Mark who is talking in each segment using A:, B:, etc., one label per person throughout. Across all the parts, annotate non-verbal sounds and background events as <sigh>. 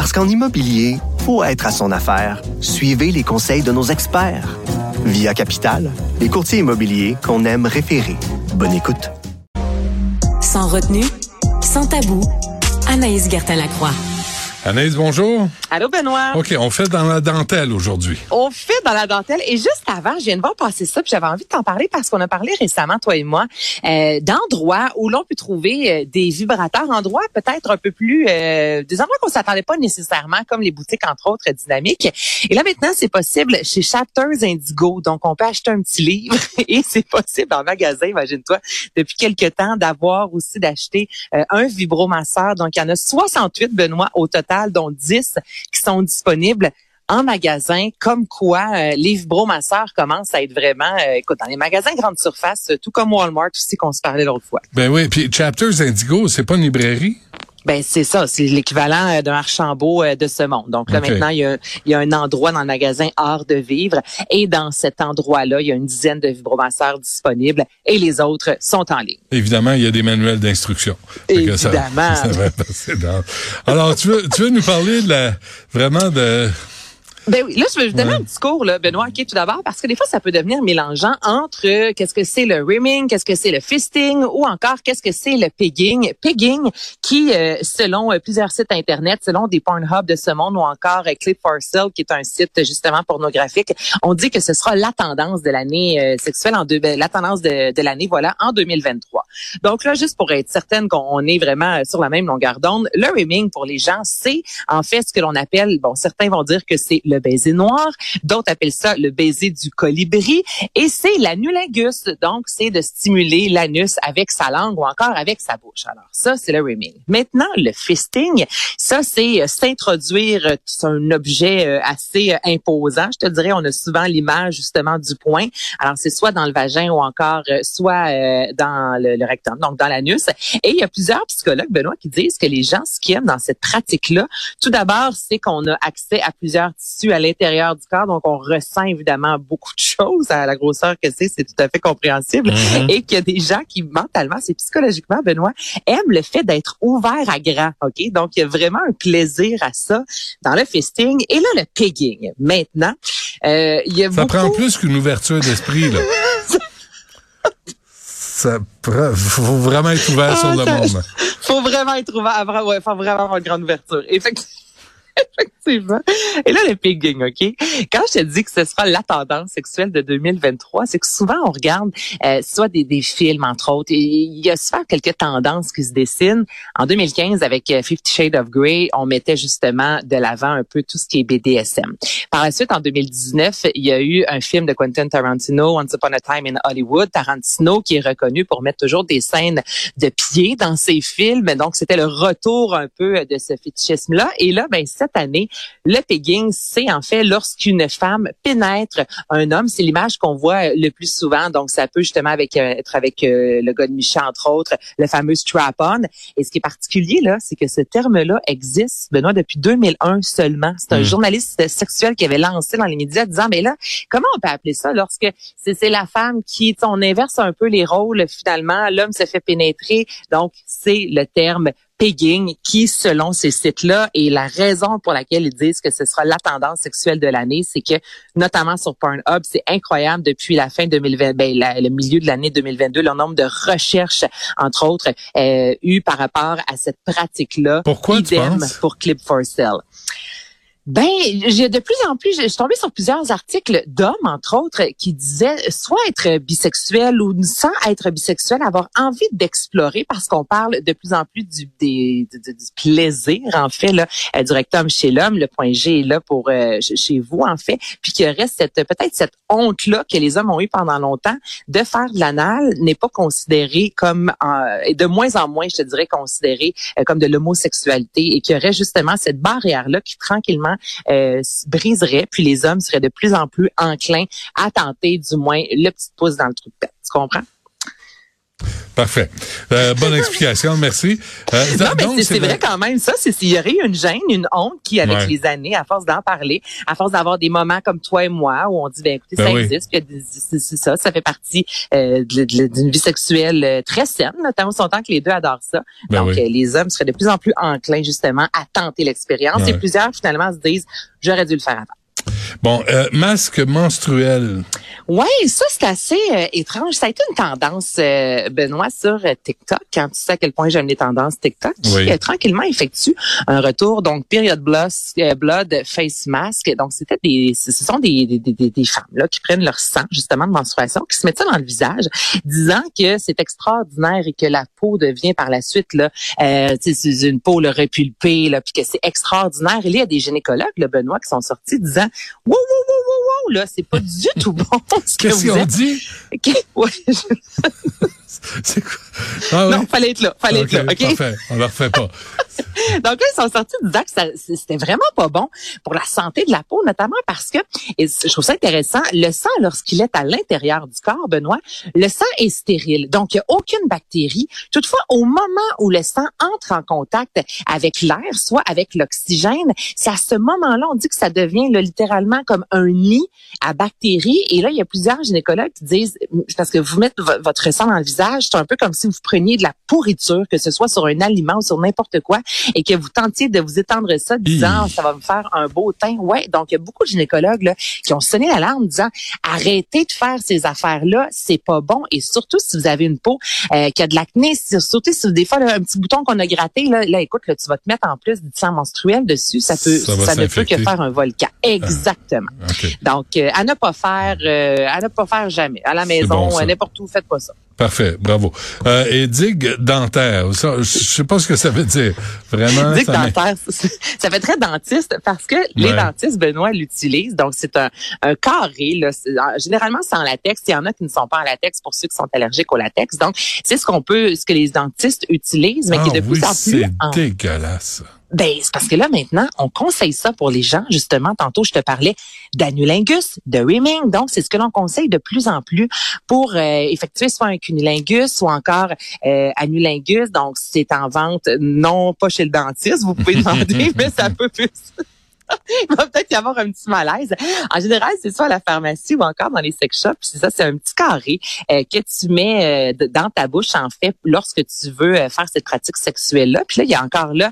A: Parce qu'en immobilier, faut être à son affaire. Suivez les conseils de nos experts. Via Capital, les courtiers immobiliers qu'on aime référer. Bonne écoute.
B: Sans retenue, sans tabou, Anaïs Gertin-Lacroix.
C: Anaïs, bonjour.
D: Allô, Benoît.
C: OK, on fait dans la dentelle aujourd'hui.
D: On fait dans la dentelle. Et juste avant, je viens de voir passer ça, puis j'avais envie de t'en parler parce qu'on a parlé récemment, toi et moi, euh, d'endroits où l'on peut trouver euh, des vibrateurs, endroits peut-être un peu plus, euh, des endroits qu'on s'attendait pas nécessairement, comme les boutiques, entre autres, dynamiques. Et là, maintenant, c'est possible chez Chapters Indigo. Donc, on peut acheter un petit livre <laughs> et c'est possible en magasin, imagine-toi, depuis quelques temps, d'avoir aussi d'acheter euh, un vibromasseur. Donc, il y en a 68, Benoît, au total dont 10 qui sont disponibles en magasin, comme quoi euh, les vibromasseurs commencent à être vraiment, euh, écoute, dans les magasins grande surface, tout comme Walmart aussi qu'on se parlait l'autre fois.
C: Ben oui, puis Chapters Indigo, c'est pas une librairie?
D: Ben c'est ça, c'est l'équivalent euh, d'un Archambault euh, de ce monde. Donc là maintenant, il y, a, il y, a, un endroit dans le magasin Art de vivre et dans cet endroit-là, il y a une dizaine de vibromasseurs disponibles et les autres sont en ligne.
C: Évidemment, il y a des manuels d'instruction.
D: Évidemment. <laughs>
C: Ça, ça dans... Alors, tu veux, tu veux nous parler de la, vraiment de
D: ben oui, là, je vais vous donner un petit cours, là, Benoît, OK, tout d'abord, parce que des fois, ça peut devenir mélangeant entre euh, qu'est-ce que c'est le rimming, qu'est-ce que c'est le fisting, ou encore qu'est-ce que c'est le pegging. Pegging, qui, euh, selon euh, plusieurs sites Internet, selon des Pornhub de ce monde, ou encore Clip for Sale, qui est un site justement pornographique, on dit que ce sera la tendance de l'année sexuelle, en deux, ben, la tendance de, de l'année, voilà, en 2023. Donc là, juste pour être certaine qu'on est vraiment sur la même longueur d'onde, le rimming, pour les gens, c'est en fait ce que l'on appelle, bon, certains vont dire que c'est le baiser noir, d'autres appellent ça le baiser du colibri, et c'est l'anulingus, donc c'est de stimuler l'anus avec sa langue ou encore avec sa bouche. Alors ça, c'est le rimming. Maintenant, le fisting, ça c'est euh, s'introduire, euh, un objet euh, assez imposant, je te dirais, on a souvent l'image justement du point. Alors c'est soit dans le vagin ou encore soit dans le, rectum, donc dans l'anus. Et il y a plusieurs psychologues, Benoît, qui disent que les gens, ce qu'ils aiment dans cette pratique-là, tout d'abord, c'est qu'on a accès à plusieurs tissus à l'intérieur du corps, donc on ressent évidemment beaucoup de choses à la grosseur que c'est, c'est tout à fait compréhensible. Mm-hmm. Et qu'il y a des gens qui mentalement, c'est psychologiquement, Benoît, aiment le fait d'être ouvert à grand. Ok, donc il y a vraiment un plaisir à ça dans le fisting. Et là, le pegging. Maintenant, euh, il y a
C: ça
D: prend
C: plus qu'une ouverture d'esprit là. Ça faut vraiment être ouvert sur le
D: ah,
C: monde.
D: Faut vraiment être ouvert, ouais, faut vraiment avoir une grande ouverture. Effectivement. <laughs> Effectivement. Et là, le pigging, OK? Quand je te dis que ce sera la tendance sexuelle de 2023, c'est que souvent, on regarde euh, soit des, des films, entre autres, et il y a souvent quelques tendances qui se dessinent. En 2015, avec euh, Fifty Shades of Grey, on mettait justement de l'avant un peu tout ce qui est BDSM. Par la suite, en 2019, il y a eu un film de Quentin Tarantino, Once Upon a Time in Hollywood. Tarantino, qui est reconnu pour mettre toujours des scènes de pied dans ses films. Donc, c'était le retour un peu de ce fétichisme-là. Et là, ben, cette année, le pegging, c'est en fait lorsqu'une femme pénètre un homme. C'est l'image qu'on voit le plus souvent. Donc, ça peut justement avec, euh, être avec euh, le gars de Micha, entre autres, le fameux strap-on. Et ce qui est particulier, là, c'est que ce terme-là existe, Benoît, depuis 2001 seulement. C'est un mm. journaliste sexuel qui avait lancé dans les médias disant, mais là, comment on peut appeler ça lorsque c'est la femme qui, on inverse un peu les rôles finalement, l'homme se fait pénétrer. Donc, c'est le terme pegging qui, selon ces sites-là, et la raison pour laquelle ils disent que ce sera la tendance sexuelle de l'année, c'est que, notamment sur Pornhub, c'est incroyable depuis la fin 2020, ben, le milieu de l'année 2022, le nombre de recherches, entre autres, euh, eu par rapport à cette pratique-là.
C: Pourquoi tu penses?
D: pour Clip for Sale. Ben, j'ai de plus en plus, je suis tombée sur plusieurs articles d'hommes, entre autres, qui disaient soit être bisexuel ou sans être bisexuel, avoir envie d'explorer parce qu'on parle de plus en plus du, des, du, plaisir, en fait, là, euh, du rectum chez l'homme. Le point G est là pour euh, chez vous, en fait. Puis qu'il reste cette peut-être cette honte-là que les hommes ont eu pendant longtemps de faire de l'anal n'est pas considéré comme, euh, et de moins en moins, je te dirais, considéré comme de l'homosexualité et qu'il y aurait justement cette barrière-là qui tranquillement euh, briserait, puis les hommes seraient de plus en plus enclins à tenter du moins le petit pouce dans le trou de tête. Tu comprends?
C: Parfait. Euh, bonne explication, merci.
D: Euh, non, mais c'est vrai quand même. Ça, c'est s'il y aurait une gêne, une honte qui, avec les années, à force d'en parler, à force d'avoir des moments comme toi et moi où on dit, ben écoutez, ben ça existe, c'est ça, ça fait partie euh, d'une vie sexuelle euh, très saine, notamment son temps que les deux adorent ça. Ben Donc, les hommes seraient de plus en plus enclins justement à tenter l'expérience. Et plusieurs finalement se disent, j'aurais dû le faire avant.
C: Bon, euh, masque menstruel.
D: Oui, ça c'est assez euh, étrange. Ça a été une tendance, euh, Benoît, sur TikTok. Quand tu sais à quel point j'aime les tendances TikTok, qui tranquillement effectue un retour. Donc, period blood, blood face mask. Donc, c'était des, ce sont des, des, des, des, femmes là qui prennent leur sang justement de menstruation, qui se mettent ça dans le visage, disant que c'est extraordinaire et que la peau devient par la suite là, euh, c'est une peau le repulpée là, puis que c'est extraordinaire. il y a des gynécologues, le Benoît, qui sont sortis disant wow, wow, wow, wow, là, c'est pas du <laughs> tout bon.
C: ce Qu'est-ce qu'ils ont dit?
D: Ouais. <laughs>
C: c'est quoi?
D: Ah, non, fallait être là, fallait
C: être
D: là, OK?
C: Parfait, on le refait pas. <laughs>
D: Donc là, ils sont sortis disant que c'était vraiment pas bon pour la santé de la peau, notamment parce que, et je trouve ça intéressant, le sang, lorsqu'il est à l'intérieur du corps, Benoît, le sang est stérile. Donc, il n'y a aucune bactérie. Toutefois, au moment où le sang entre en contact avec l'air, soit avec l'oxygène, c'est à ce moment-là, on dit que ça devient là, littéralement comme un nid à bactéries. Et là, il y a plusieurs gynécologues qui disent, parce que vous mettez votre sang dans le visage, c'est un peu comme si vous preniez de la pourriture, que ce soit sur un aliment ou sur n'importe quoi, que vous tentiez de vous étendre ça, disant ça va me faire un beau teint. Ouais, donc il y a beaucoup de gynécologues là, qui ont sonné l'alarme, disant arrêtez de faire ces affaires-là, c'est pas bon. Et surtout si vous avez une peau euh, qui a de l'acné, surtout si des fois un petit bouton qu'on a gratté, là, là écoute, là, tu vas te mettre en plus du sang menstruel dessus, ça peut, ça, ne peut que faire un volcan. Ah, Exactement. Donc euh, à ne pas faire, euh, à ne pas faire jamais à la maison, n'importe où, faites pas ça.
C: Parfait, bravo. Euh, et digue dentaire, ça, je sais pas ce que ça veut dire. Vraiment.
D: Digue dentaire, <laughs> ça fait très dentiste parce que les dentistes, Benoît, l'utilisent. Donc, c'est un, un, carré. Là. Généralement, c'est en latex. Il y en a qui ne sont pas en latex pour ceux qui sont allergiques au latex. Donc, c'est ce qu'on peut, ce que les dentistes utilisent, mais qui est de ah plus en plus...
C: c'est dégueulasse.
D: Ben, c'est parce que là, maintenant, on conseille ça pour les gens. Justement, tantôt, je te parlais d'anulingus, de rimming. Donc, c'est ce que l'on conseille de plus en plus pour euh, effectuer soit un cunilingus, soit encore euh, anulingus. Donc, c'est en vente, non pas chez le dentiste, vous pouvez demander, <laughs> mais ça peut plus il <laughs> va peut-être y avoir un petit malaise. En général, c'est soit à la pharmacie ou encore dans les sex shops. C'est ça, c'est un petit carré euh, que tu mets euh, dans ta bouche, en fait, lorsque tu veux euh, faire cette pratique sexuelle-là. Puis là, il y a encore là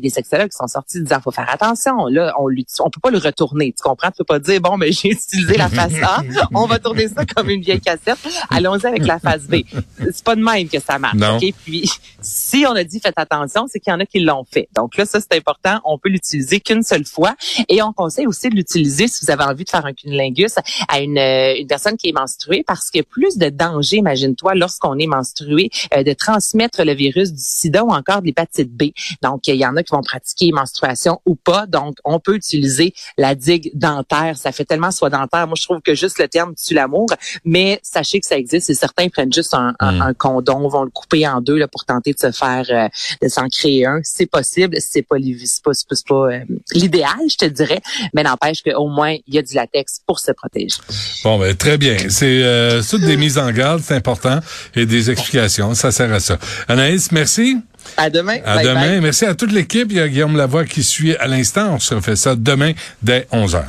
D: des sexologues qui sont sortis disant, faut faire attention. Là, on on peut pas le retourner. Tu comprends? Tu peux pas dire, bon, mais j'ai utilisé la face A, on va tourner ça comme une vieille cassette. Allons-y avec la face B. C'est pas de même que ça marche.
C: Non.
D: Puis, si on a dit faites attention, c'est qu'il y en a qui l'ont fait. Donc là, ça, c'est important. On peut l'utiliser qu'une seule fois. Et on conseille aussi de l'utiliser si vous avez envie de faire un cunilingus à une, euh, une personne qui est menstruée parce qu'il y a plus de danger, imagine-toi, lorsqu'on est menstrué, euh, de transmettre le virus du sida ou encore de l'hépatite B. Donc, il y en a qui vont pratiquer menstruation ou pas. Donc, on peut utiliser la digue dentaire. Ça fait tellement soit dentaire. Moi, je trouve que juste le terme tue l'amour. Mais sachez que ça existe et certains prennent juste un, un, mm. condom, vont le couper en deux là, pour tenter de se faire, euh, de s'en créer un. C'est possible. C'est pas, pas, pas, l'idéal, je te dirais, mais n'empêche qu'au moins, il y a du latex pour se protéger.
C: Bon, ben, très bien. C'est euh, toutes des mises en garde, c'est important, et des explications. Ça sert à ça. Anaïs, merci.
D: À demain.
C: À demain. Merci à toute l'équipe. Il y a Guillaume Lavoie qui suit à l'instant. On se refait ça demain dès 11 heures.